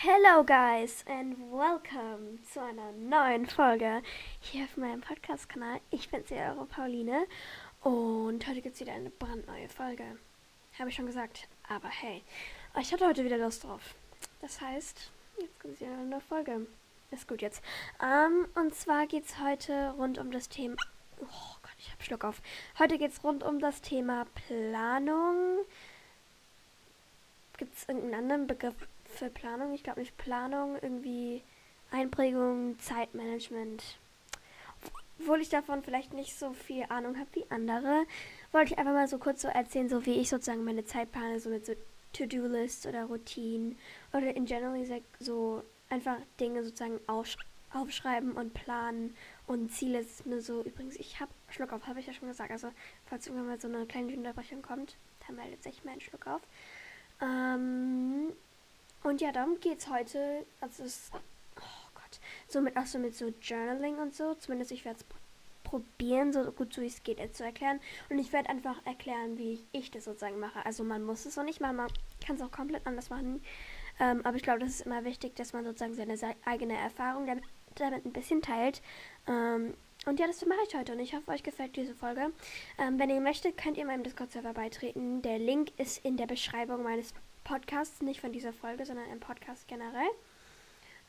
Hello guys and welcome zu einer neuen Folge hier auf meinem Podcast-Kanal. Ich bin's ja eure Pauline und heute gibt's wieder eine brandneue Folge. Habe ich schon gesagt, aber hey, ich hatte heute wieder Lust drauf. Das heißt, jetzt gibt's wieder eine neue Folge. Ist gut jetzt. Um, und zwar geht's heute rund um das Thema. Oh Gott, ich hab Schluck auf. Heute geht's rund um das Thema Planung. Gibt es irgendeinen anderen Begriff für Planung. Ich glaube nicht Planung, irgendwie Einprägung, Zeitmanagement. Obwohl ich davon vielleicht nicht so viel Ahnung habe wie andere, wollte ich einfach mal so kurz so erzählen, so wie ich sozusagen meine Zeit plane, so mit so To-Do-Lists oder Routinen oder in general so einfach Dinge sozusagen aufschreiben und planen und Ziele ist mir so, übrigens, ich habe Schluck auf, habe ich ja schon gesagt, also falls irgendwann mal so eine kleine Unterbrechung kommt, dann meldet sich mein Schluck auf. Ähm, und ja, darum geht es heute. Also es oh Gott, so mit, auch so mit so Journaling und so. Zumindest ich werde es probieren, so gut so wie es geht, zu erklären. Und ich werde einfach erklären, wie ich, das sozusagen mache. Also man muss es auch nicht machen, man kann es auch komplett anders machen. Ähm, aber ich glaube, das ist immer wichtig, dass man sozusagen seine eigene Erfahrung damit, damit ein bisschen teilt. Ähm, und ja, das mache ich heute und ich hoffe, euch gefällt diese Folge. Ähm, wenn ihr möchtet, könnt ihr meinem Discord-Server beitreten. Der Link ist in der Beschreibung meines Podcasts, nicht von dieser Folge, sondern im Podcast generell.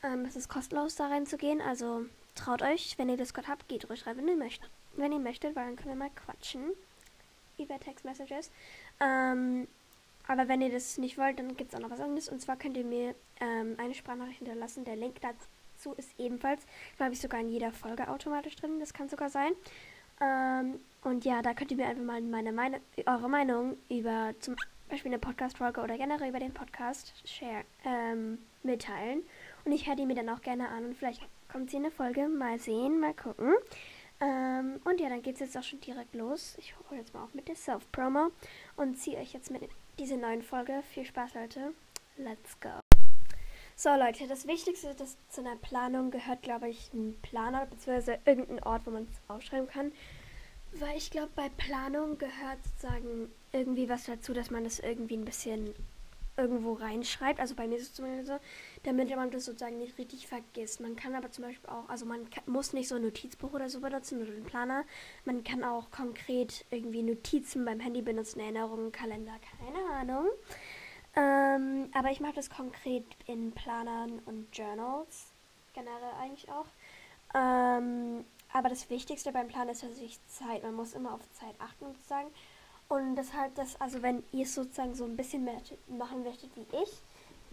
Ähm, es ist kostenlos da reinzugehen, also traut euch, wenn ihr Discord habt, geht ruhig rein, wenn ihr möchtet. Wenn ihr möchtet, weil dann können wir mal quatschen über Text Messages. Ähm, aber wenn ihr das nicht wollt, dann gibt es auch noch was anderes. Und zwar könnt ihr mir ähm, eine Sprachnachricht hinterlassen. Der Link dazu ist ebenfalls, glaube ich, sogar in jeder Folge automatisch drin. Das kann sogar sein. Ähm, und ja, da könnt ihr mir einfach mal meine, meine, eure Meinung über zum Beispiel eine Podcast-Folge oder generell über den Podcast share, ähm, mitteilen. Und ich höre die mir dann auch gerne an und vielleicht kommt sie in eine Folge. Mal sehen, mal gucken. Ähm, und ja, dann geht es jetzt auch schon direkt los. Ich hole jetzt mal auch mit der Self-Promo und ziehe euch jetzt mit diese neuen Folge. Viel Spaß, Leute. Let's go. So, Leute, das Wichtigste das zu einer Planung gehört, glaube ich, ein Planer bzw. irgendein Ort, wo man es aufschreiben kann. Weil ich glaube, bei Planung gehört sozusagen irgendwie was dazu, dass man das irgendwie ein bisschen irgendwo reinschreibt. Also bei mir ist es zumindest so, damit man das sozusagen nicht richtig vergisst. Man kann aber zum Beispiel auch, also man kann, muss nicht so ein Notizbuch oder so benutzen oder einen Planer. Man kann auch konkret irgendwie Notizen beim Handy benutzen, Erinnerungen, Kalender, keine Ahnung. Ähm, aber ich mache das konkret in Planern und Journals, generell eigentlich auch. Ähm, aber das Wichtigste beim Plan ist tatsächlich Zeit. Man muss immer auf Zeit achten sozusagen. Und deshalb, das, also wenn ihr es sozusagen so ein bisschen mehr machen möchtet wie ich,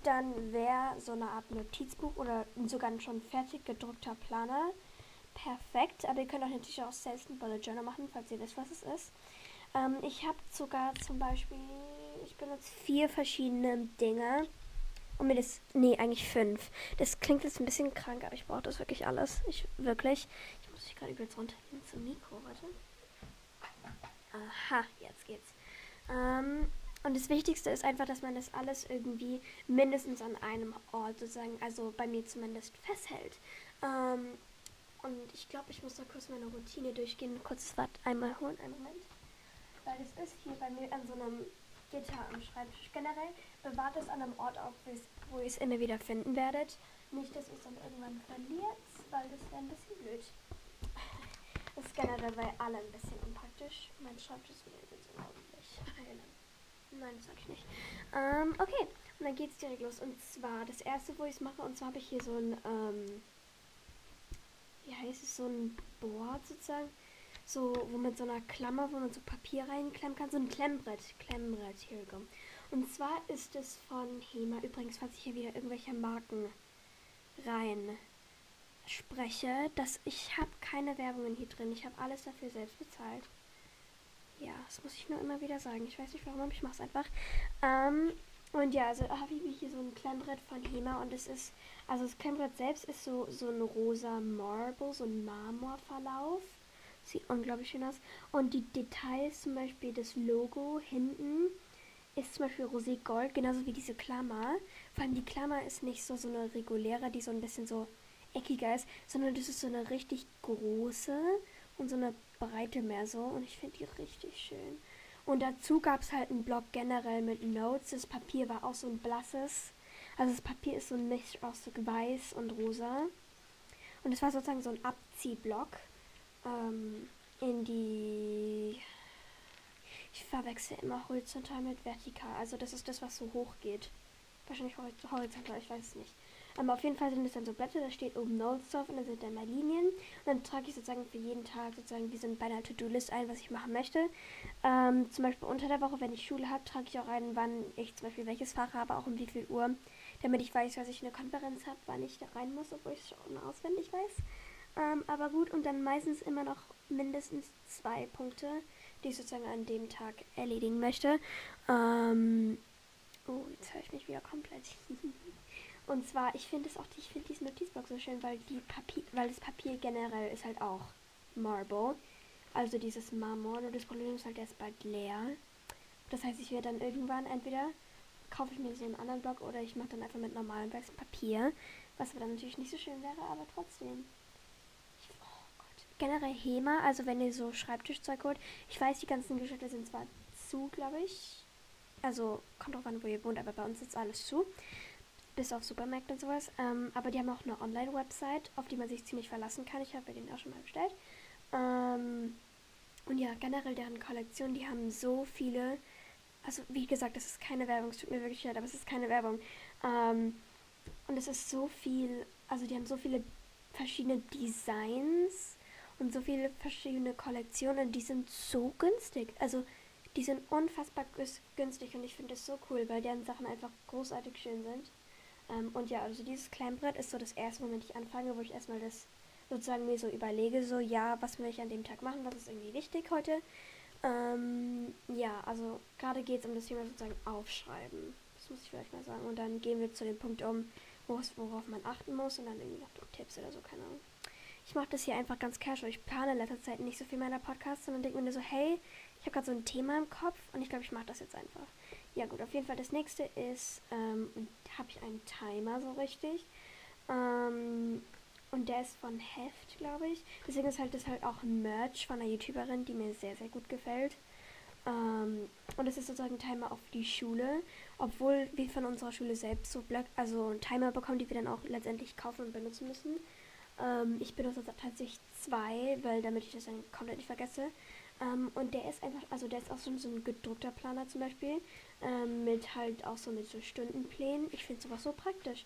dann wäre so eine Art Notizbuch oder sogar ein schon fertig gedruckter Planer perfekt. Aber ihr könnt auch natürlich auch selbst ein Bullet Journal machen, falls ihr wisst, was es ist. Ähm, ich habe sogar zum Beispiel, ich benutze vier verschiedene Dinge. Und mir das, nee, eigentlich fünf. Das klingt jetzt ein bisschen krank, aber ich brauche das wirklich alles. Ich, wirklich. Ich muss mich gerade übelst runtergehen zum Mikro, warte. Aha, jetzt geht's. Ähm, und das Wichtigste ist einfach, dass man das alles irgendwie mindestens an einem Ort sozusagen, also bei mir zumindest, festhält. Ähm, und ich glaube, ich muss da kurz meine Routine durchgehen. Kurz das Wort einmal holen, einen Moment. Weil es ist hier bei mir an so einem Gitter am Schreibtisch. Generell bewahrt es an einem Ort auf, wo ihr es immer wieder finden werdet. Nicht, dass ihr es dann irgendwann verliert, weil das wäre ein bisschen blöd. Das ist generell bei alle ein bisschen unpraktisch. Mein Schreibtisch ist jetzt unordentlich. Nein, das sag ich nicht. Ähm, okay, und dann geht's direkt los. Und zwar, das erste, wo ich es mache, und zwar habe ich hier so ein, ähm, wie heißt es, so ein Board sozusagen. So, wo mit so einer Klammer, wo man so Papier reinklemmen kann. So ein Klemmbrett. Klemmbrett, hier go. Und zwar ist es von HEMA. Übrigens, falls ich hier wieder irgendwelche Marken rein spreche, dass ich habe keine Werbungen hier drin. Ich habe alles dafür selbst bezahlt. Ja, das muss ich nur immer wieder sagen. Ich weiß nicht warum, aber ich mache es einfach. Ähm, und ja, also habe ich hier so ein Klemmbrett von HEMA und es ist, also das Klemmbrett selbst ist so, so ein rosa Marble, so ein Marmorverlauf. Sieht unglaublich schön aus. Und die Details, zum Beispiel das Logo hinten, ist zum Beispiel Rosé Gold, genauso wie diese Klammer. Vor allem die Klammer ist nicht so, so eine reguläre, die so ein bisschen so eckiger ist, sondern das ist so eine richtig große und so eine breite mehr so. Und ich finde die richtig schön. Und dazu gab es halt einen Blog generell mit Notes. Das Papier war auch so ein blasses. Also das Papier ist so ein Misch aus weiß und rosa. Und es war sozusagen so ein Abziehblock ähm, in die. Ich verwechsel immer horizontal mit vertikal. Also das ist das, was so hoch geht. Wahrscheinlich horizontal, ich weiß es nicht. Aber auf jeden Fall sind es dann so Blätter, da steht oben Notes drauf und dann sind da mal Linien. Und dann trage ich sozusagen für jeden Tag sozusagen wie so bei einer To-Do-List ein, was ich machen möchte. Ähm, zum Beispiel unter der Woche, wenn ich Schule habe, trage ich auch ein, wann ich zum Beispiel welches Fach habe, auch um wie viel Uhr, damit ich weiß, was ich in der Konferenz habe, wann ich da rein muss, obwohl ich es schon auswendig weiß. Ähm, aber gut, und dann meistens immer noch mindestens zwei Punkte, die ich sozusagen an dem Tag erledigen möchte. Ähm, oh, jetzt höre ich mich wieder komplett. Und zwar, ich finde es auch, ich finde diese Notizblock so schön, weil die Papier, weil das Papier generell ist halt auch Marble. Also dieses Marmor. Nur das Problem ist halt, der ist bald leer. Das heißt, ich werde dann irgendwann entweder kaufe ich mir so einen anderen Block oder ich mache dann einfach mit normalem weißem Papier. Was aber dann natürlich nicht so schön wäre, aber trotzdem. Generell HEMA, also wenn ihr so Schreibtischzeug holt. Ich weiß, die ganzen Geschäfte sind zwar zu, glaube ich. Also kommt drauf an, wo ihr wohnt, aber bei uns ist alles zu bis auf Supermärkte und sowas. Ähm, aber die haben auch eine Online-Website, auf die man sich ziemlich verlassen kann. Ich habe den auch schon mal bestellt. Ähm, und ja, generell deren Kollektion, die haben so viele. Also, wie gesagt, das ist keine Werbung, es tut mir wirklich leid, aber es ist keine Werbung. Ähm, und es ist so viel, also die haben so viele verschiedene Designs und so viele verschiedene Kollektionen, die sind so günstig. Also, die sind unfassbar günstig und ich finde das so cool, weil deren Sachen einfach großartig schön sind. Ähm, und ja, also dieses Kleinbrett ist so das erste, womit ich anfange, wo ich erstmal das sozusagen mir so überlege, so ja, was will ich an dem Tag machen, was ist irgendwie wichtig heute. Ähm, ja, also gerade geht es um das Thema sozusagen Aufschreiben. Das muss ich vielleicht mal sagen. Und dann gehen wir zu dem Punkt um, worauf man achten muss und dann irgendwie noch Tipps oder so, keine Ahnung. Ich mache das hier einfach ganz casual. Ich plane in letzter Zeit nicht so viel meiner Podcasts, sondern denke mir so, hey, ich habe gerade so ein Thema im Kopf und ich glaube, ich mache das jetzt einfach. Ja gut, auf jeden Fall das nächste ist, ähm, habe ich einen Timer so richtig. Ähm, und der ist von Heft, glaube ich. Deswegen ist halt das halt auch ein Merch von einer YouTuberin, die mir sehr, sehr gut gefällt. Ähm, und es ist sozusagen ein Timer auf die Schule, obwohl wir von unserer Schule selbst so Blöcke, also einen Timer bekommen, die wir dann auch letztendlich kaufen und benutzen müssen. Ähm, ich benutze tatsächlich zwei, weil damit ich das dann komplett nicht vergesse. Ähm, und der ist einfach, also der ist auch so, so ein gedruckter Planer zum Beispiel. Ähm, mit halt auch so mit so Stundenplänen. Ich finde sowas so praktisch.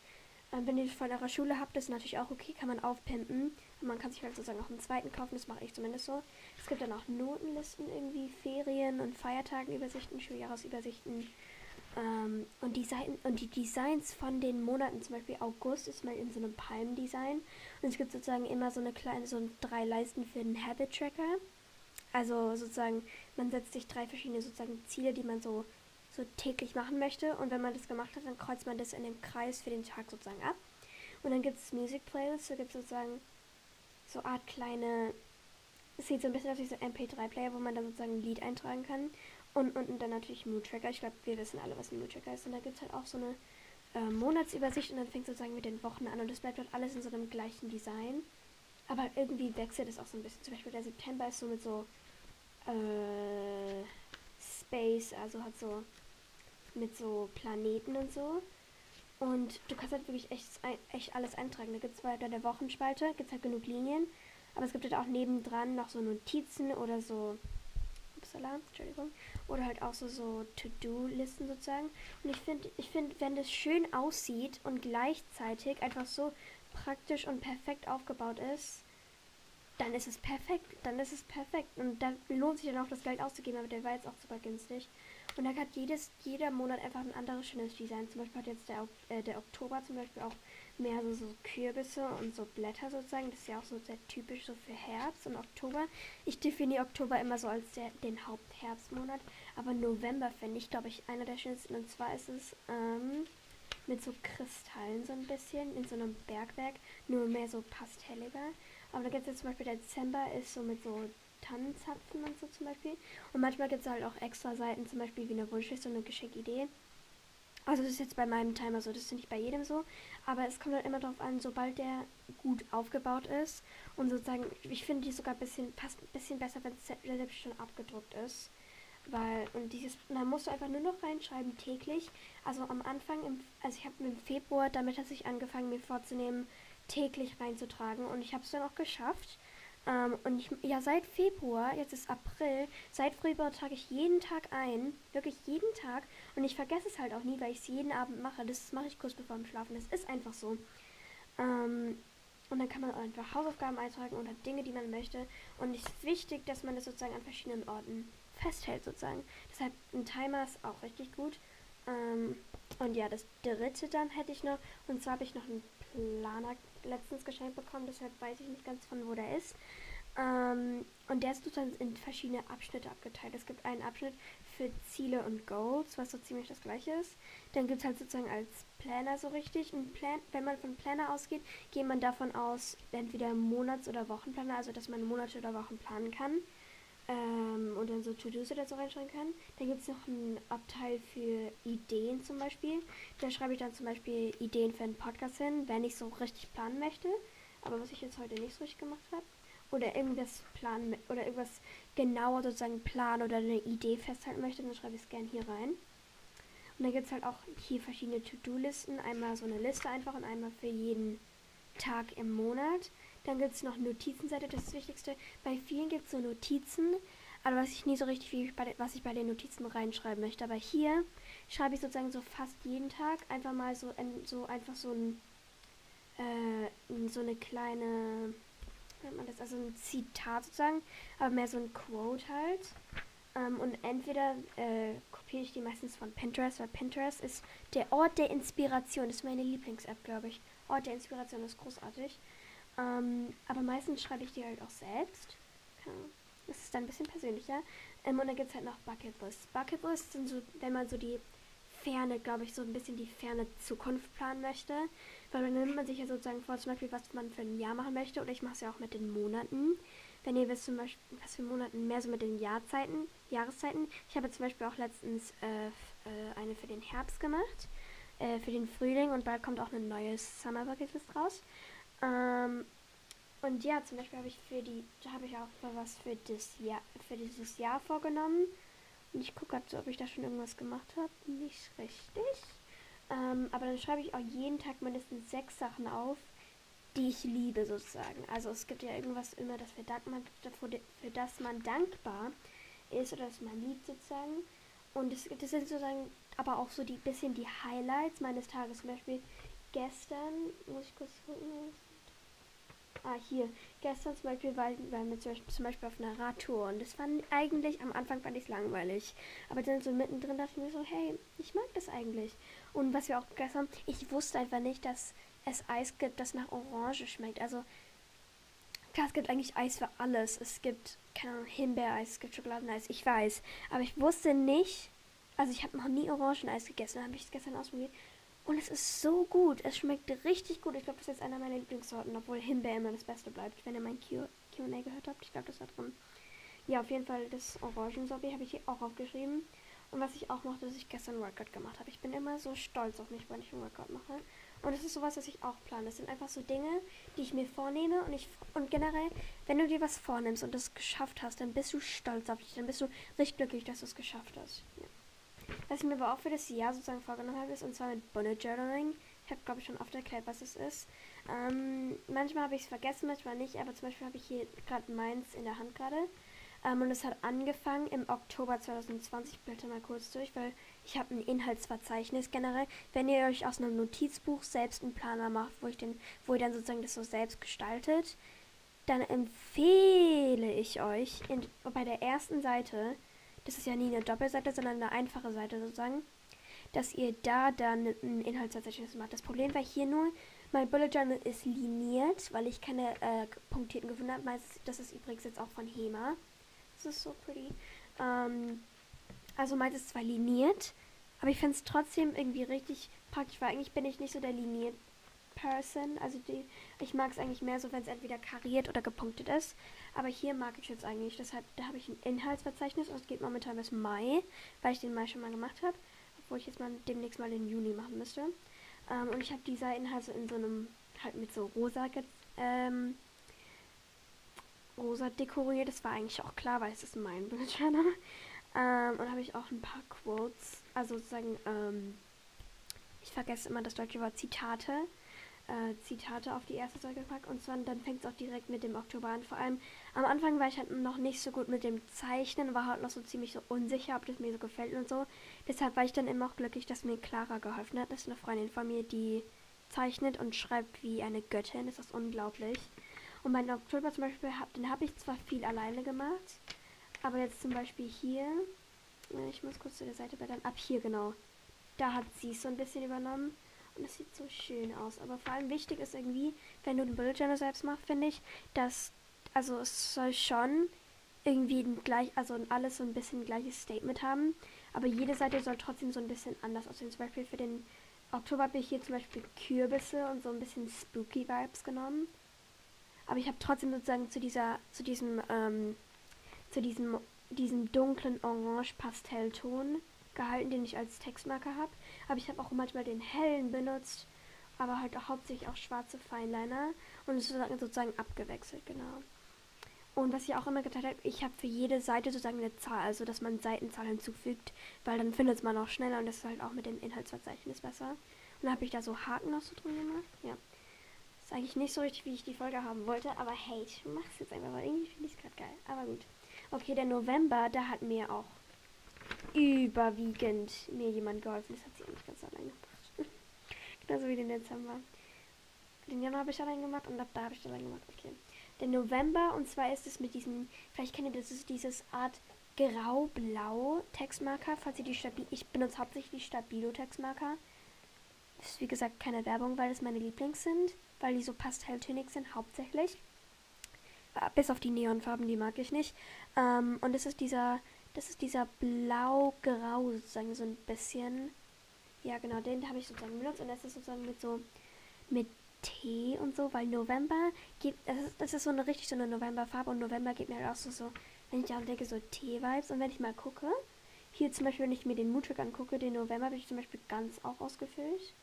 Ähm, wenn ihr von eurer Schule habt, ist natürlich auch okay, kann man aufpimpen. Man kann sich halt sozusagen auch einen zweiten kaufen, das mache ich zumindest so. Es gibt dann auch Notenlisten irgendwie, Ferien und Feiertagenübersichten, Schuljahresübersichten. Ähm, und die Seiten und die Designs von den Monaten, zum Beispiel August ist mal in so einem Palm-Design. Und es gibt sozusagen immer so eine kleine, so drei Leisten für den Habit-Tracker. Also sozusagen, man setzt sich drei verschiedene sozusagen Ziele, die man so, so täglich machen möchte. Und wenn man das gemacht hat, dann kreuzt man das in dem Kreis für den Tag sozusagen ab. Und dann gibt es Music Playlists, da gibt es sozusagen so Art kleine, es sieht so ein bisschen aus wie so MP3-Player, wo man dann sozusagen ein Lied eintragen kann. Und, und dann natürlich Mood Tracker. Ich glaube, wir wissen alle, was ein Mood Tracker ist. Und da gibt es halt auch so eine äh, Monatsübersicht und dann fängt sozusagen mit den Wochen an. Und das bleibt halt alles in so einem gleichen Design. Aber irgendwie wechselt es auch so ein bisschen. Zum Beispiel der September ist so mit so äh, Space, also hat so mit so Planeten und so. Und du kannst halt wirklich echt, echt alles eintragen. Da gibt es bei der Wochenspalte, gibt es halt genug Linien. Aber es gibt halt auch nebendran noch so Notizen oder so. Upsala, Entschuldigung. Oder halt auch so, so To-Do-Listen sozusagen. Und ich finde, ich finde, wenn das schön aussieht und gleichzeitig einfach so praktisch und perfekt aufgebaut ist, dann ist es perfekt. Dann ist es perfekt. Und dann lohnt sich dann auch das Geld auszugeben, aber der war jetzt auch super günstig. Und da hat jedes, jeder Monat einfach ein anderes schönes Design. Zum Beispiel hat jetzt der, äh, der Oktober zum Beispiel auch mehr so, so Kürbisse und so Blätter sozusagen. Das ist ja auch so sehr typisch so für Herbst und Oktober. Ich definiere Oktober immer so als der, den Hauptherbstmonat. Aber November finde ich, glaube ich, einer der schönsten. Und zwar ist es ähm, mit so Kristallen so ein bisschen in so einem Bergwerk. Nur mehr so pastelliger. Aber da gibt es jetzt zum Beispiel Dezember ist so mit so Tannenzapfen und so zum Beispiel. Und manchmal gibt es halt auch extra Seiten, zum Beispiel wie eine Wunschliste und eine Geschenkidee. Also das ist jetzt bei meinem Timer so, das ist nicht bei jedem so. Aber es kommt halt immer darauf an, sobald der gut aufgebaut ist. Und sozusagen, ich finde die sogar ein bisschen, passt ein bisschen besser, wenn es selbst schon abgedruckt ist. Weil, und dieses, da musst du einfach nur noch reinschreiben täglich. Also am Anfang, im, also ich habe im Februar, damit hat sich angefangen, mir vorzunehmen, täglich reinzutragen. Und ich habe es dann auch geschafft. Ähm, und ich, ja, seit Februar, jetzt ist April, seit Februar trage ich jeden Tag ein. Wirklich jeden Tag. Und ich vergesse es halt auch nie, weil ich es jeden Abend mache. Das mache ich kurz bevor dem Schlafen. Das ist einfach so. Ähm, und dann kann man einfach Hausaufgaben eintragen oder Dinge, die man möchte. Und es ist wichtig, dass man das sozusagen an verschiedenen Orten festhält, sozusagen. Deshalb ein Timer ist auch richtig gut. Ähm, und ja, das dritte dann hätte ich noch. Und zwar habe ich noch einen Planer letztens geschenkt bekommen, deshalb weiß ich nicht ganz von wo der ist. Ähm, und der ist sozusagen in verschiedene Abschnitte abgeteilt. Es gibt einen Abschnitt für Ziele und Goals, was so ziemlich das gleiche ist. Dann gibt es halt sozusagen als Planner so richtig. Ein Plan, wenn man von Planner ausgeht, geht man davon aus, entweder Monats- oder Wochenplaner, also dass man Monate oder Wochen planen kann. Ähm, und dann so To-Dos oder so reinschreiben kann. Dann gibt es noch einen Abteil für Ideen zum Beispiel. Da schreibe ich dann zum Beispiel Ideen für einen Podcast hin, wenn ich so richtig planen möchte. Aber was ich jetzt heute nicht so richtig gemacht habe oder irgendwas planen oder irgendwas genauer sozusagen planen oder eine Idee festhalten möchte, dann schreibe ich es gerne hier rein. Und dann gibt es halt auch hier verschiedene To-Do-Listen. Einmal so eine Liste einfach und einmal für jeden Tag im Monat. Dann gibt es noch Notizenseite, das ist das Wichtigste. Bei vielen gibt es so Notizen, aber was ich nie so richtig, wie bei, was ich bei den Notizen reinschreiben möchte. Aber hier schreibe ich sozusagen so fast jeden Tag einfach mal so, so einfach so ein, äh, so eine kleine nennt man das? Also ein Zitat sozusagen, aber mehr so ein Quote halt. Ähm, und entweder äh, kopiere ich die meistens von Pinterest, weil Pinterest ist der Ort der Inspiration. Das ist meine Lieblings-App, glaube ich. Ort der Inspiration ist großartig. Ähm, aber meistens schreibe ich die halt auch selbst. Das ist dann ein bisschen persönlicher. Ähm, und dann gibt es halt noch Bucket Lists. Bucket Lists sind so, wenn man so die ferne, glaube ich, so ein bisschen die ferne Zukunft planen möchte. Weil dann nimmt man sich ja sozusagen vor, zum Beispiel, was man für ein Jahr machen möchte. Oder ich mache es ja auch mit den Monaten. Wenn ihr wisst, zum Beispiel, was für Monaten, mehr so mit den Jahrzeiten, Jahreszeiten. Ich habe zum Beispiel auch letztens äh, äh, eine für den Herbst gemacht, äh, für den Frühling und bald kommt auch eine neue Summer Bucket List raus. Ähm, und ja, zum Beispiel habe ich für die, habe ich auch was für das Jahr, für dieses Jahr vorgenommen. Und ich gucke gerade, ob ich da schon irgendwas gemacht habe. Nicht richtig. Ähm, aber dann schreibe ich auch jeden Tag mindestens sechs Sachen auf, die ich liebe sozusagen. Also es gibt ja irgendwas immer, das für, man, für das man dankbar ist oder das man liebt sozusagen. Und das, das sind sozusagen aber auch so die bisschen die Highlights meines Tages. Zum Beispiel gestern, muss ich kurz gucken, Ah, hier. Gestern zum Beispiel waren wir zum Beispiel auf einer Radtour und das fand eigentlich, am Anfang fand ich es langweilig. Aber dann so mittendrin dachte ich mir so, hey, ich mag das eigentlich. Und was wir auch gestern, ich wusste einfach nicht, dass es Eis gibt, das nach Orange schmeckt. Also, klar, es gibt eigentlich Eis für alles. Es gibt, keine Ahnung, Himbeereis, es gibt Schokoladeneis, ich weiß. Aber ich wusste nicht, also ich habe noch nie Orangeneis gegessen, habe ich es gestern ausprobiert. Und es ist so gut. Es schmeckt richtig gut. Ich glaube, das ist jetzt einer meiner Lieblingssorten, obwohl Himbeer immer das Beste bleibt. Wenn ihr mein QA gehört habt, ich glaube, das war drin. Ja, auf jeden Fall das Orangensorbet habe ich hier auch aufgeschrieben. Und was ich auch mochte, dass ich gestern Workout gemacht habe. Ich bin immer so stolz auf mich, wenn ich einen Workout mache. Und das ist sowas, was ich auch plane. Das sind einfach so Dinge, die ich mir vornehme. Und ich und generell, wenn du dir was vornimmst und das geschafft hast, dann bist du stolz auf dich. Dann bist du richtig glücklich, dass du es geschafft hast. Ja. Was ich mir aber auch für das Jahr sozusagen vorgenommen habe, ist und zwar mit Bullet Journaling. Ich habe, glaube ich, schon oft erklärt, was es ist. Ähm, manchmal habe ich es vergessen, manchmal nicht, aber zum Beispiel habe ich hier gerade meins in der Hand gerade. Ähm, und es hat angefangen im Oktober 2020. Ich blätter mal kurz durch, weil ich habe ein Inhaltsverzeichnis generell. Wenn ihr euch aus einem Notizbuch selbst einen Planer macht, wo, ich den, wo ihr dann sozusagen das so selbst gestaltet, dann empfehle ich euch in, bei der ersten Seite das ist ja nie eine Doppelseite, sondern eine einfache Seite sozusagen, dass ihr da dann ein Inhaltsverzeichnis macht. Das Problem war hier nur, mein Bullet Journal ist liniert, weil ich keine äh, punktierten gefunden habe. Das ist übrigens jetzt auch von HEMA. Das ist so pretty. Ähm, also meins ist zwar liniert, aber ich finde es trotzdem irgendwie richtig praktisch, weil eigentlich bin ich nicht so der liniert Person. Also die, ich mag es eigentlich mehr so, wenn es entweder kariert oder gepunktet ist. Aber hier mag ich jetzt eigentlich. Deshalb, da habe ich ein Inhaltsverzeichnis und es geht momentan bis Mai, weil ich den Mai schon mal gemacht habe. Obwohl ich jetzt mal demnächst mal den Juni machen müsste. Ähm, und ich habe dieser Inhalt so in so einem, halt mit so rosa, ähm, rosa dekoriert. Das war eigentlich auch klar, weil es ist mein Bildschirm. Ähm, und habe ich auch ein paar Quotes, also sozusagen, ähm, ich vergesse immer das deutsche Wort Zitate, äh, Zitate auf die erste Seite gepackt. Und zwar, dann fängt es auch direkt mit dem Oktober an. Vor allem am Anfang war ich halt noch nicht so gut mit dem Zeichnen, war halt noch so ziemlich so unsicher, ob das mir so gefällt und so. Deshalb war ich dann immer auch glücklich, dass mir Clara geholfen hat. Das ist eine Freundin von mir, die zeichnet und schreibt wie eine Göttin. Das ist unglaublich. Und meinen Oktober zum Beispiel, den habe ich zwar viel alleine gemacht, aber jetzt zum Beispiel hier, äh, ich muss kurz zu der Seite blättern, ab hier genau, da hat sie es so ein bisschen übernommen. Und es sieht so schön aus. Aber vor allem wichtig ist irgendwie, wenn du den Journal selbst machst, finde ich, dass, also es soll schon irgendwie ein gleich, also alles so ein bisschen ein gleiches Statement haben. Aber jede Seite soll trotzdem so ein bisschen anders aussehen. Zum Beispiel für den Oktober habe ich hier zum Beispiel Kürbisse und so ein bisschen spooky Vibes genommen. Aber ich habe trotzdem sozusagen zu dieser, zu diesem, ähm, zu diesem, diesem dunklen Orange-Pastellton gehalten, den ich als Textmarker habe. Aber ich habe auch manchmal den hellen benutzt, aber halt auch hauptsächlich auch schwarze Feinliner und sozusagen, sozusagen abgewechselt, genau. Und was ich auch immer getan habe, ich habe für jede Seite sozusagen eine Zahl, also dass man Seitenzahl hinzufügt, weil dann findet man auch schneller und das ist halt auch mit dem Inhaltsverzeichnis besser. Und dann habe ich da so Haken noch so drin gemacht. Ja. Ist eigentlich nicht so richtig, wie ich die Folge haben wollte, aber hey, ich mach's jetzt einfach, weil irgendwie finde ich es gerade geil. Aber gut. Okay, der November, da hat mir auch überwiegend mir jemand geholfen. Das hat sie nicht ganz allein gemacht. Genauso wie den Dezember. Den Januar habe ich allein gemacht und ab da habe ich allein gemacht. Okay. Der November, und zwar ist es mit diesem, vielleicht kennt ihr das, ist dieses Art grau-blau Textmarker, falls ihr die stabil, ich benutze hauptsächlich die Stabilo Textmarker. Das ist wie gesagt keine Werbung, weil es meine Lieblings sind, weil die so pastelltönig sind hauptsächlich. Äh, bis auf die Neonfarben, die mag ich nicht. Ähm, und es ist dieser das ist dieser blau-grau sozusagen so ein bisschen. Ja, genau, den habe ich sozusagen benutzt und das ist sozusagen mit so mit Tee und so, weil November gibt, das ist, das ist so eine richtig so eine Novemberfarbe und November gibt mir halt auch so, so wenn ich daran denke, so Tee-Vibes und wenn ich mal gucke, hier zum Beispiel, wenn ich mir den Moodtrick angucke, den November habe ich zum Beispiel ganz auch ausgefüllt.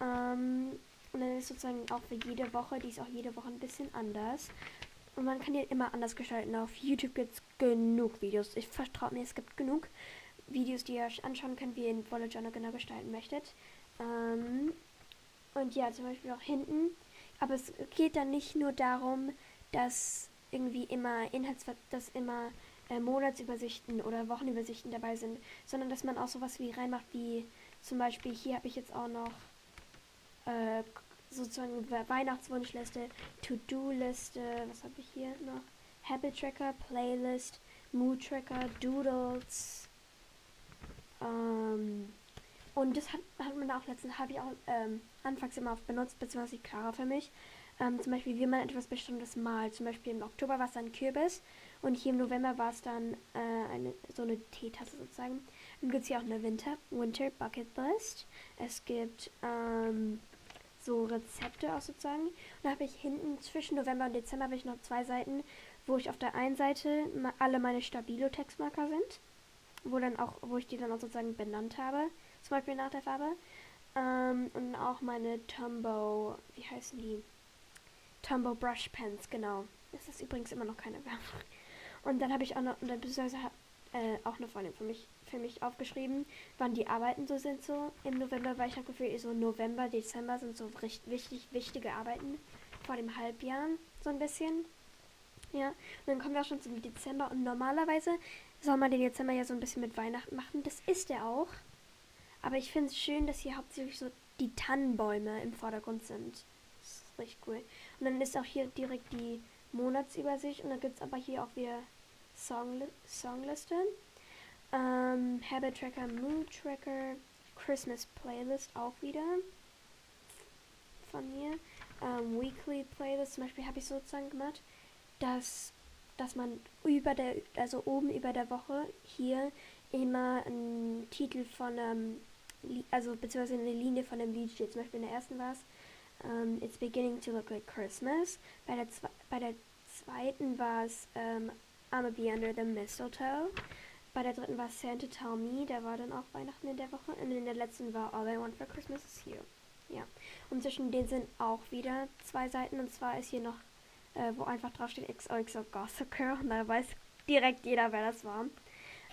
Ähm, und dann ist sozusagen auch für jede Woche, die ist auch jede Woche ein bisschen anders. Und man kann die immer anders gestalten. Auf YouTube gibt es genug Videos. Ich vertraue mir, es gibt genug Videos, die ihr euch anschauen könnt, wie ihr den Bullet Journal genau gestalten möchtet. Ähm, und ja, zum Beispiel auch hinten. Aber es geht dann nicht nur darum, dass irgendwie immer Inhalts, dass immer äh, Monatsübersichten oder Wochenübersichten dabei sind, sondern dass man auch sowas wie reinmacht, wie zum Beispiel hier habe ich jetzt auch noch äh, sozusagen Weihnachtswunschliste, To-Do-Liste, was habe ich hier noch? Habit Tracker, Playlist, Mood Tracker, Doodles. Ähm, und das hat, hat man auch letztens, habe ich auch ähm, anfangs immer oft benutzt, beziehungsweise klarer für mich. Ähm, zum Beispiel, wie man etwas Bestimmtes malt. Zum Beispiel im Oktober war es dann Kürbis und hier im November war es dann äh, eine, so eine Teetasse sozusagen. Dann gibt es hier auch eine Winter, Winter Bucket List. Es gibt ähm, so Rezepte auch sozusagen. Und da habe ich hinten zwischen November und Dezember habe ich noch zwei Seiten, wo ich auf der einen Seite alle meine Stabilo-Textmarker sind, wo dann auch, wo ich die dann auch sozusagen benannt habe, zum Beispiel nach der Farbe. Ähm, und auch meine Tombow, wie heißen die? Tombow Brush Pens, genau. Das ist übrigens immer noch keine Werbung. Und dann habe ich auch noch, beziehungsweise äh, auch eine Freundin für mich, für mich aufgeschrieben, wann die Arbeiten so sind so im November, weil ich habe Gefühl, so November, Dezember sind so richtig wichtig, wichtige Arbeiten vor dem Halbjahr, so ein bisschen. Ja, und dann kommen wir auch schon zum Dezember und normalerweise soll man den Dezember ja so ein bisschen mit Weihnachten machen. Das ist er auch. Aber ich finde es schön, dass hier hauptsächlich so die Tannenbäume im Vordergrund sind. Das ist richtig cool. Und dann ist auch hier direkt die Monatsübersicht und dann gibt es aber hier auch wieder Songli Songliste. Ähm, Habit Tracker, Mood Tracker, Christmas Playlist auch wieder von mir. Ähm, Weekly Playlist zum Beispiel habe ich sozusagen gemacht, dass, dass man über der, also oben über der Woche hier immer einen Titel von einem, also beziehungsweise eine Linie von einem Lied steht. Zum Beispiel in der ersten war es um, ähm, It's beginning to look like Christmas. Bei der, bei der zweiten war es um, ähm, I'm Be Under the Mistletoe. Bei der dritten war Santa Tell Me, da war dann auch Weihnachten in der Woche. Und in der letzten war All I Want for Christmas is You. Ja. Und zwischen denen sind auch wieder zwei Seiten. Und zwar ist hier noch, äh, wo einfach drauf steht XOXO Gossip Girl. Und da weiß direkt jeder, wer das war.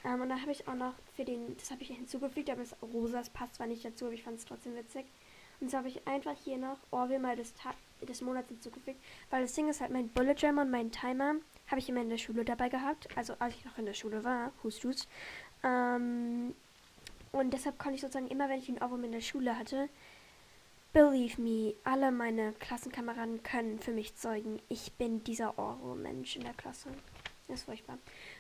Ähm, und dann habe ich auch noch für den, das habe ich hinzugefügt, aber das rosa, das passt zwar nicht dazu, aber ich fand es trotzdem witzig. Und so habe ich einfach hier noch Orville mal des, Ta des Monats hinzugefügt, weil das Ding ist halt, mein Bullet Journal und mein Timer habe ich immer in der Schule dabei gehabt, also als ich noch in der Schule war, hust, hust. Ähm, und deshalb konnte ich sozusagen immer, wenn ich einen Ohrwurm in der Schule hatte, believe me, alle meine Klassenkameraden können für mich zeugen, ich bin dieser Ohrwurm-Mensch in der Klasse. Das ist furchtbar.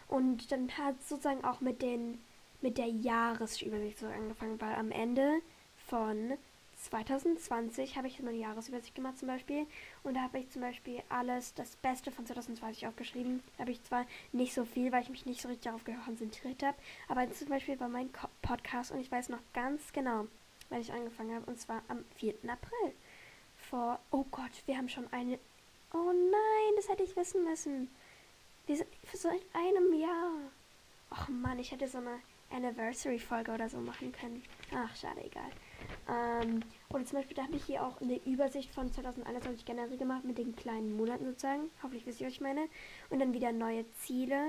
Und dann hat sozusagen auch mit den mit der Jahresübersicht so angefangen, weil am Ende von 2020 habe ich meine Jahresübersicht gemacht zum Beispiel und da habe ich zum Beispiel alles, das Beste von 2020 aufgeschrieben. Da habe ich zwar nicht so viel, weil ich mich nicht so richtig darauf konzentriert habe, aber zum Beispiel war mein Podcast und ich weiß noch ganz genau, weil ich angefangen habe und zwar am 4. April. Vor, oh Gott, wir haben schon eine, oh nein, das hätte ich wissen müssen. Wir sind seit einem Jahr. Och Mann, ich hätte so eine Anniversary-Folge oder so machen können. Ach, schade, egal. Ähm, oder zum Beispiel, da habe ich hier auch eine Übersicht von 2021 generell gemacht mit den kleinen Monaten sozusagen. Hoffentlich wisst ihr, was ich meine. Und dann wieder neue Ziele.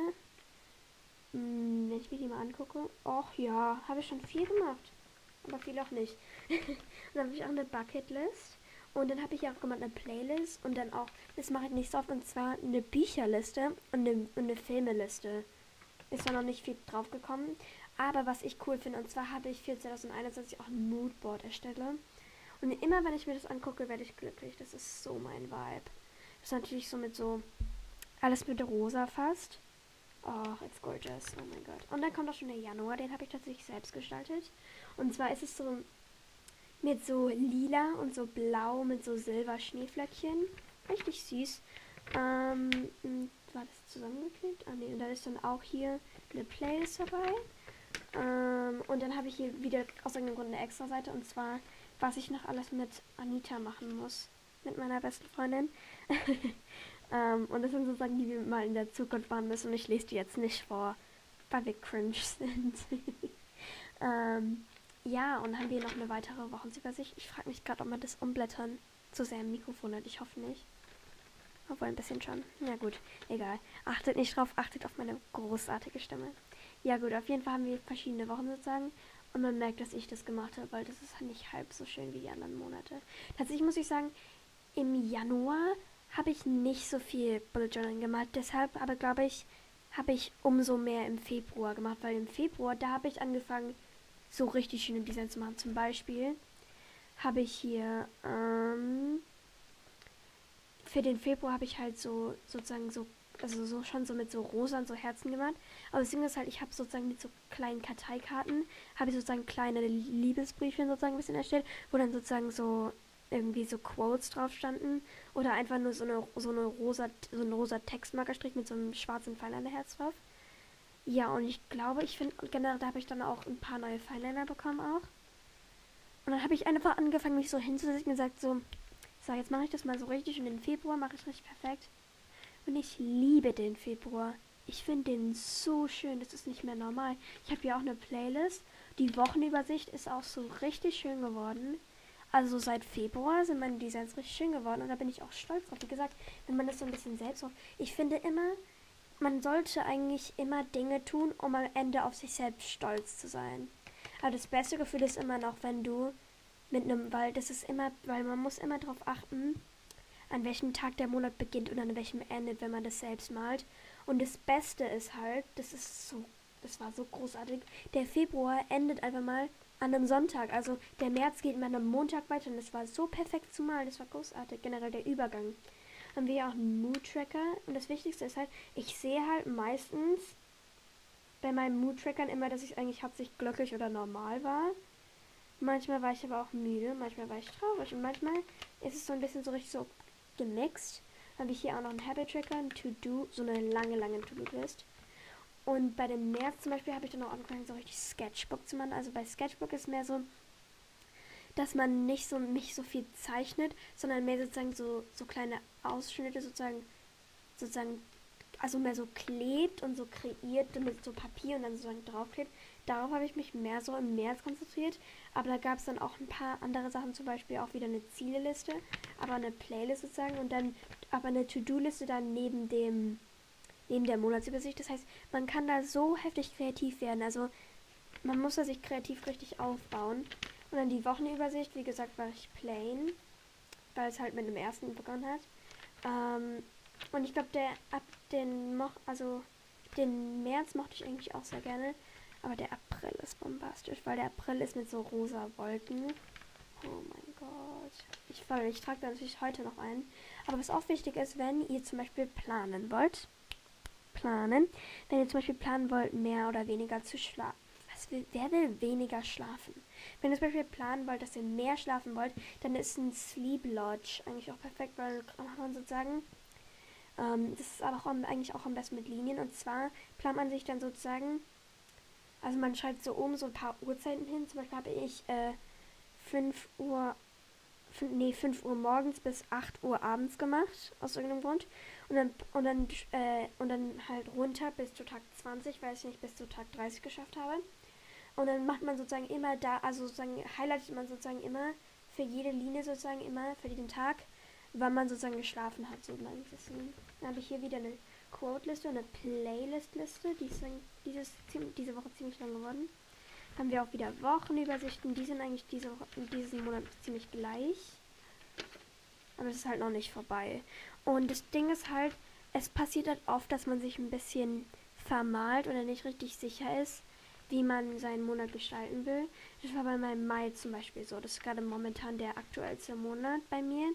Hm, wenn ich mir die mal angucke. Och ja, habe ich schon viel gemacht. Aber viel auch nicht. und dann habe ich auch eine Bucketlist. Und dann habe ich auch gemacht eine Playlist und dann auch, das mache ich nicht so oft, und zwar eine Bücherliste und eine, und eine Filmeliste. Ist zwar noch nicht viel drauf gekommen, aber was ich cool finde, und zwar habe ich für 2021 auch ein Moodboard erstelle. Und immer wenn ich mir das angucke, werde ich glücklich. Das ist so mein Vibe. Das ist natürlich so mit so alles mit rosa fast. Oh, it's gorgeous. Oh mein Gott. Und dann kommt auch schon der Januar, den habe ich tatsächlich selbst gestaltet. Und zwar ist es so mit so lila und so blau mit so silber Schneeflöckchen. Richtig süß. Ähm, war das zusammengeklebt? Ah ne, und da ist dann auch hier eine Playlist dabei. Ähm, und dann habe ich hier wieder aus irgendeinem Grund eine extra Seite und zwar, was ich noch alles mit Anita machen muss. Mit meiner besten Freundin. ähm, und das sind so Sachen, die wir mal in der Zukunft machen müssen und ich lese die jetzt nicht vor, weil wir cringe sind. ähm, ja, und haben wir noch eine weitere Wochenübersicht. Ich frage mich gerade, ob man das umblättern zu sehr im Mikrofon hat. Ich hoffe nicht. Obwohl ein bisschen schon. Ja gut, egal. Achtet nicht drauf, achtet auf meine großartige Stimme. Ja gut, auf jeden Fall haben wir verschiedene Wochen sozusagen. Und man merkt, dass ich das gemacht habe, weil das ist nicht halb so schön wie die anderen Monate. Tatsächlich muss ich sagen, im Januar habe ich nicht so viel Bullet Journaling gemacht. Deshalb aber glaube ich, habe ich umso mehr im Februar gemacht, weil im Februar, da habe ich angefangen, so richtig schöne Designs zu machen. Zum Beispiel habe ich hier ähm, für den Februar habe ich halt so sozusagen so also so schon so mit so rosa und so Herzen gemacht. Aber das Ding ist halt, ich habe sozusagen mit so kleinen Karteikarten, habe ich sozusagen kleine Liebesbriefchen sozusagen ein bisschen erstellt, wo dann sozusagen so irgendwie so Quotes drauf standen oder einfach nur so eine so eine rosa so ein rosa Textmarkerstrich mit so einem schwarzen Herz drauf. Ja, und ich glaube, ich finde generell da habe ich dann auch ein paar neue Fineliner bekommen auch. Und dann habe ich einfach angefangen, mich so hinzusetzen und gesagt so, so jetzt mache ich das mal so richtig und im Februar mache ich es richtig perfekt. Und ich liebe den Februar. Ich finde den so schön, das ist nicht mehr normal. Ich habe hier auch eine Playlist. Die Wochenübersicht ist auch so richtig schön geworden. Also seit Februar sind meine Designs richtig schön geworden und da bin ich auch stolz drauf. Wie gesagt, wenn man das so ein bisschen selbst auf. Ich finde immer, man sollte eigentlich immer Dinge tun, um am Ende auf sich selbst stolz zu sein. Aber das beste Gefühl ist immer noch, wenn du mit einem, weil das ist immer, weil man muss immer darauf achten, an welchem Tag der Monat beginnt und an welchem endet, wenn man das selbst malt. Und das Beste ist halt, das ist so, das war so großartig. Der Februar endet einfach mal an einem Sonntag. Also der März geht mit einem Montag weiter und das war so perfekt zu malen. Das war großartig. Generell der Übergang. Haben wir ja auch einen Mood Tracker und das Wichtigste ist halt, ich sehe halt meistens bei meinen Mood Trackern immer, dass ich eigentlich hauptsächlich glücklich oder normal war. Manchmal war ich aber auch müde, manchmal war ich traurig und manchmal ist es so ein bisschen so richtig so gemixt. Habe ich hier auch noch einen Habit Tracker, ein To-Do, so eine lange, lange To-Do-List. Und bei dem März zum Beispiel habe ich dann auch angefangen, so richtig Sketchbook zu machen. Also bei Sketchbook ist mehr so, dass man nicht so nicht so viel zeichnet, sondern mehr sozusagen so, so kleine Ausschnitte sozusagen, sozusagen, also mehr so klebt und so kreiert mit so Papier und dann sozusagen draufklebt. Darauf habe ich mich mehr so im März konzentriert. Aber da gab es dann auch ein paar andere Sachen, zum Beispiel auch wieder eine Zieleliste, aber eine Playlist sozusagen und dann aber eine To-Do-Liste dann neben dem neben der Monatsübersicht. Das heißt, man kann da so heftig kreativ werden. Also man muss da sich kreativ richtig aufbauen. Und dann die Wochenübersicht, wie gesagt, war ich plain, weil es halt mit dem ersten begonnen hat. Ähm, und ich glaube, der ab den Mo also den März mochte ich eigentlich auch sehr gerne. Aber der April ist bombastisch, weil der April ist mit so rosa Wolken. Oh mein Gott. Ich, ich trage da natürlich heute noch ein. Aber was auch wichtig ist, wenn ihr zum Beispiel planen wollt. Planen. Wenn ihr zum Beispiel planen wollt, mehr oder weniger zu schlafen. Will, wer will weniger schlafen? Wenn ihr zum Beispiel planen wollt, dass ihr mehr schlafen wollt, dann ist ein Sleep Lodge eigentlich auch perfekt, weil man sozusagen ähm, das ist aber auch eigentlich auch am besten mit Linien. Und zwar plant man sich dann sozusagen, also man schreibt so oben so ein paar Uhrzeiten hin. Zum Beispiel habe ich äh, 5 Uhr, 5, nee, 5 Uhr morgens bis 8 Uhr abends gemacht, aus irgendeinem Grund. Und dann, und dann, äh, und dann halt runter bis zu Tag 20, weil ich nicht bis zu Tag 30 geschafft habe. Und dann macht man sozusagen immer da, also sozusagen highlightet man sozusagen immer für jede Linie sozusagen immer für jeden Tag, wann man sozusagen geschlafen hat. So. Deswegen habe ich hier wieder eine Quote-Liste und eine Playlist-Liste. Die ist dieses, diese Woche ziemlich lang geworden. Haben wir auch wieder Wochenübersichten. Die sind eigentlich diese Woche, diesen Monat ziemlich gleich. Aber es ist halt noch nicht vorbei. Und das Ding ist halt, es passiert halt oft, dass man sich ein bisschen vermalt oder nicht richtig sicher ist, wie man seinen Monat gestalten will. Das war bei meinem Mai zum Beispiel so. Das ist gerade momentan der aktuellste Monat bei mir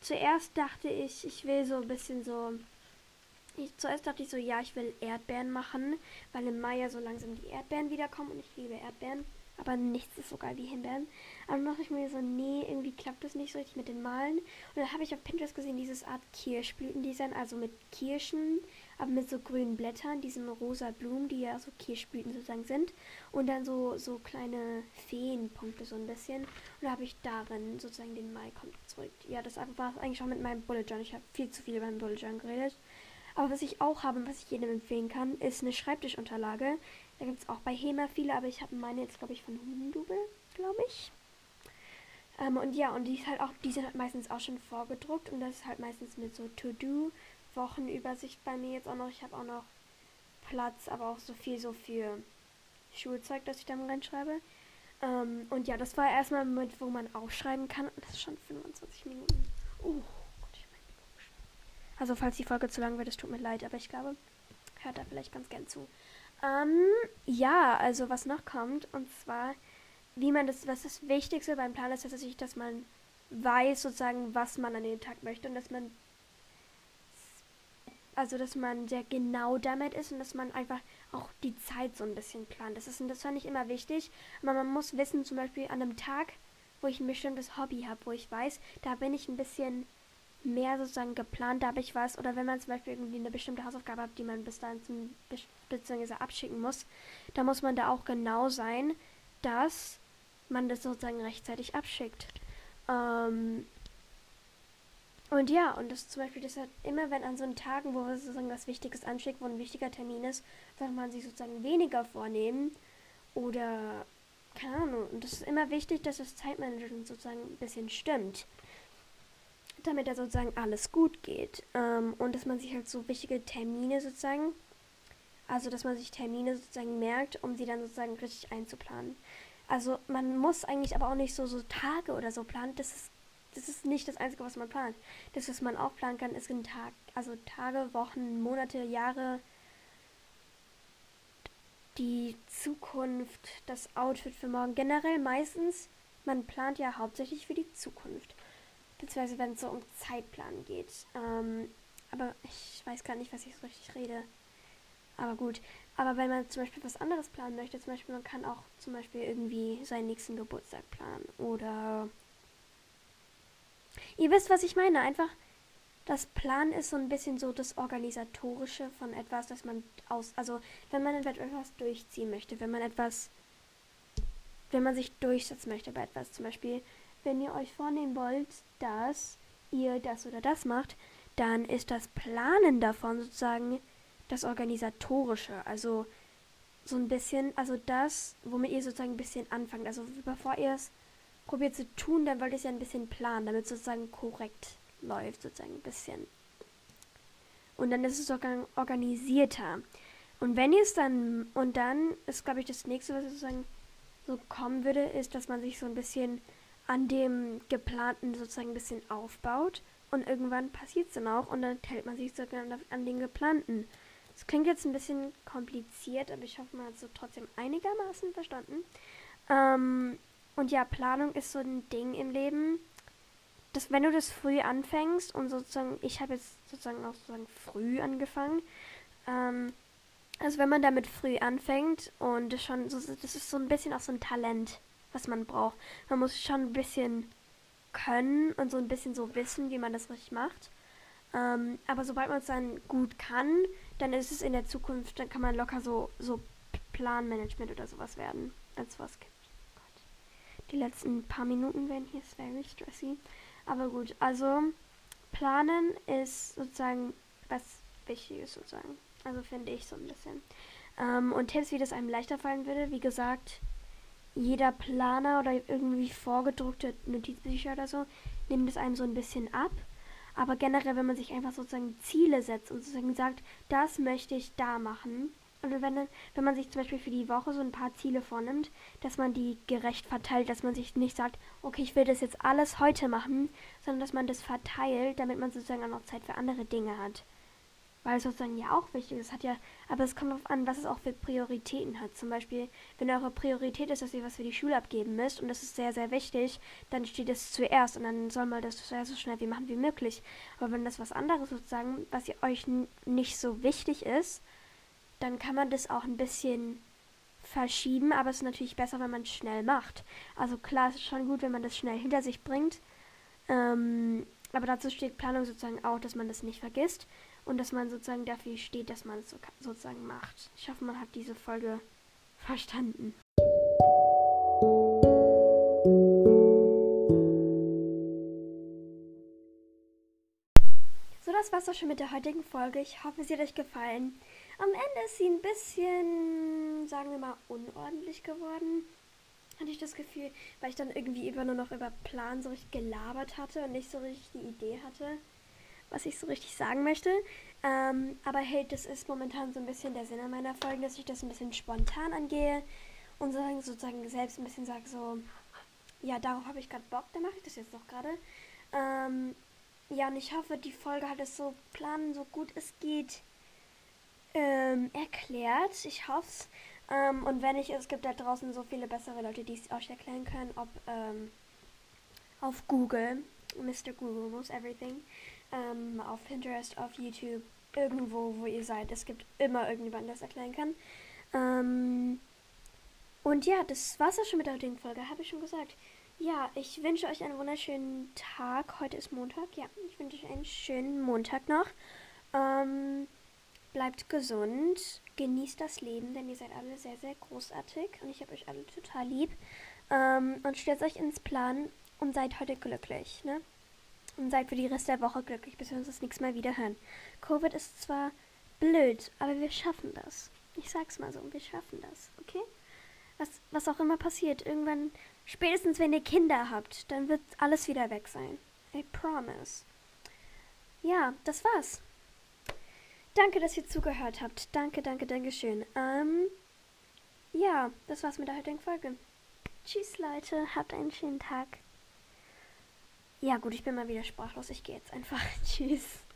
zuerst dachte ich, ich will so ein bisschen so. Ich, zuerst dachte ich so, ja, ich will Erdbeeren machen, weil im Mai ja so langsam die Erdbeeren wiederkommen und ich liebe Erdbeeren. Aber nichts ist so geil wie Himbeeren. Aber dann dachte ich mir so, nee, irgendwie klappt das nicht so richtig mit den Malen. Und dann habe ich auf Pinterest gesehen, dieses Art Kirschblütendesign, also mit Kirschen, aber mit so grünen Blättern, diesen rosa Blumen, die ja so Kirschblüten sozusagen sind. Und dann so, so kleine Feenpunkte so ein bisschen. Und da habe ich darin sozusagen den Mai kommt zurück. Ja, das war eigentlich auch mit meinem Bullet Journal. Ich habe viel zu viel über meinen Bullet Journal geredet. Aber was ich auch habe und was ich jedem empfehlen kann, ist eine Schreibtischunterlage. Da gibt es auch bei HEMA viele, aber ich habe meine jetzt, glaube ich, von Hundubel, glaube ich. Ähm, und ja, und die ist halt auch, die sind halt meistens auch schon vorgedruckt und das ist halt meistens mit so To-Do, Wochenübersicht bei mir jetzt auch noch. Ich habe auch noch Platz, aber auch so viel so für Schulzeug, das ich dann reinschreibe. Ähm, und ja, das war erstmal mit, wo man aufschreiben kann. Und das ist schon 25 Minuten. Uh, Also, falls die Folge zu lang wird, es tut mir leid, aber ich glaube, hört da vielleicht ganz gern zu. Ähm, ja, also was noch kommt, und zwar, wie man das, was das Wichtigste beim Plan ist, tatsächlich, dass man weiß sozusagen, was man an dem Tag möchte und dass man also dass man sehr genau damit ist und dass man einfach auch die Zeit so ein bisschen plant. Das ist das fand ich immer wichtig. Aber man muss wissen, zum Beispiel an einem Tag, wo ich ein bestimmtes Hobby habe, wo ich weiß, da bin ich ein bisschen mehr sozusagen geplant, da habe ich was, oder wenn man zum Beispiel irgendwie eine bestimmte Hausaufgabe hat, die man bis dahin zum beziehungsweise abschicken muss, da muss man da auch genau sein, dass man das sozusagen rechtzeitig abschickt. Ähm, und ja, und das zum Beispiel, das hat immer, wenn an so einen Tagen, wo sozusagen was Wichtiges anschickt, wo ein wichtiger Termin ist, sollte man sich sozusagen weniger vornehmen oder keine Ahnung. Und das ist immer wichtig, dass das Zeitmanagement sozusagen ein bisschen stimmt damit da sozusagen alles gut geht. Ähm, und dass man sich halt so wichtige Termine sozusagen, also dass man sich Termine sozusagen merkt, um sie dann sozusagen richtig einzuplanen. Also man muss eigentlich aber auch nicht so, so Tage oder so planen. Das ist, das ist nicht das Einzige, was man plant. Das, was man auch planen kann, ist ein Tag, also Tage, Wochen, Monate, Jahre, die Zukunft, das Outfit für morgen. Generell meistens, man plant ja hauptsächlich für die Zukunft beziehungsweise wenn es so um Zeitplan geht. Ähm, aber ich weiß gar nicht, was ich so richtig rede. Aber gut. Aber wenn man zum Beispiel was anderes planen möchte, zum Beispiel man kann auch zum Beispiel irgendwie seinen nächsten Geburtstag planen. Oder ihr wisst, was ich meine. Einfach das Plan ist so ein bisschen so das Organisatorische von etwas, das man aus. Also wenn man etwas durchziehen möchte, wenn man etwas. Wenn man sich durchsetzen möchte bei etwas, zum Beispiel wenn ihr euch vornehmen wollt, dass ihr das oder das macht, dann ist das Planen davon sozusagen das Organisatorische. Also so ein bisschen, also das, womit ihr sozusagen ein bisschen anfangt. Also bevor ihr es probiert zu tun, dann wollt ihr es ja ein bisschen planen, damit es sozusagen korrekt läuft, sozusagen ein bisschen. Und dann ist es sogar organisierter. Und wenn ihr es dann, und dann ist, glaube ich, das nächste, was sozusagen so kommen würde, ist, dass man sich so ein bisschen an dem geplanten sozusagen ein bisschen aufbaut. Und irgendwann passiert es dann auch und dann hält man sich sogar an den geplanten. Das klingt jetzt ein bisschen kompliziert, aber ich hoffe, man hat es so trotzdem einigermaßen verstanden. Ähm, und ja, Planung ist so ein Ding im Leben, dass wenn du das früh anfängst und sozusagen, ich habe jetzt sozusagen auch sozusagen früh angefangen, ähm, also wenn man damit früh anfängt und schon, so, das ist so ein bisschen auch so ein Talent, was man braucht. Man muss schon ein bisschen können und so ein bisschen so wissen, wie man das richtig macht. Ähm, aber sobald man es dann gut kann, dann ist es in der Zukunft, dann kann man locker so, so Planmanagement oder sowas werden, als was gibt. Die letzten paar Minuten werden hier very stressy. Aber gut, also planen ist sozusagen was Wichtiges sozusagen. Also finde ich so ein bisschen. Ähm, und Tipps, wie das einem leichter fallen würde, wie gesagt, jeder Planer oder irgendwie vorgedruckte Notizbücher oder so, nimmt es einem so ein bisschen ab. Aber generell, wenn man sich einfach sozusagen Ziele setzt und sozusagen sagt, das möchte ich da machen, oder wenn, wenn man sich zum Beispiel für die Woche so ein paar Ziele vornimmt, dass man die gerecht verteilt, dass man sich nicht sagt, okay, ich will das jetzt alles heute machen, sondern dass man das verteilt, damit man sozusagen auch noch Zeit für andere Dinge hat. Weil es sozusagen ja auch wichtig ist, hat ja, aber es kommt darauf an, was es auch für Prioritäten hat. Zum Beispiel, wenn eure Priorität ist, dass ihr was für die Schule abgeben müsst und das ist sehr, sehr wichtig, dann steht es zuerst und dann soll man das so schnell wie machen wie möglich. Aber wenn das was anderes sozusagen, was ihr euch nicht so wichtig ist, dann kann man das auch ein bisschen verschieben, aber es ist natürlich besser, wenn man es schnell macht. Also klar, es ist schon gut, wenn man das schnell hinter sich bringt. Ähm, aber dazu steht Planung sozusagen auch, dass man das nicht vergisst und dass man sozusagen dafür steht, dass man es so, sozusagen macht. Ich hoffe, man hat diese Folge verstanden. So, das war's auch schon mit der heutigen Folge. Ich hoffe, sie hat euch gefallen. Am Ende ist sie ein bisschen, sagen wir mal, unordentlich geworden. Hatte ich das Gefühl, weil ich dann irgendwie immer nur noch über Plan so richtig gelabert hatte und nicht so richtig die Idee hatte, was ich so richtig sagen möchte. Ähm, aber hey, das ist momentan so ein bisschen der Sinn meiner Folgen, dass ich das ein bisschen spontan angehe und sozusagen selbst ein bisschen sage so, ja, darauf habe ich gerade Bock, dann mache ich das jetzt noch gerade. Ähm, ja, und ich hoffe, die Folge hat es so planen, so gut es geht ähm, erklärt. Ich hoffe es. Ähm, und wenn nicht, es gibt da draußen so viele bessere Leute, die es euch erklären können, ob ähm, auf Google, Mr. Google knows everything, ähm, auf Pinterest, auf YouTube, irgendwo, wo ihr seid. Es gibt immer irgendjemanden, der es erklären kann. Ähm, und ja, das war's auch schon mit der heutigen Folge, habe ich schon gesagt. Ja, ich wünsche euch einen wunderschönen Tag. Heute ist Montag. Ja, ich wünsche euch einen schönen Montag noch. Ähm, Bleibt gesund, genießt das Leben, denn ihr seid alle sehr, sehr großartig und ich habe euch alle total lieb. Ähm, und stellt euch ins Plan und seid heute glücklich, ne? Und seid für die Rest der Woche glücklich, bis wir uns das nächste Mal wieder hören. Covid ist zwar blöd, aber wir schaffen das. Ich sag's mal so, wir schaffen das, okay? Was, was auch immer passiert, irgendwann, spätestens wenn ihr Kinder habt, dann wird alles wieder weg sein. I promise. Ja, das war's. Danke, dass ihr zugehört habt. Danke, danke, danke schön. Ähm, ja, das war's mit der heutigen Folge. Tschüss, Leute. Habt einen schönen Tag. Ja, gut, ich bin mal wieder sprachlos. Ich gehe jetzt einfach. Tschüss.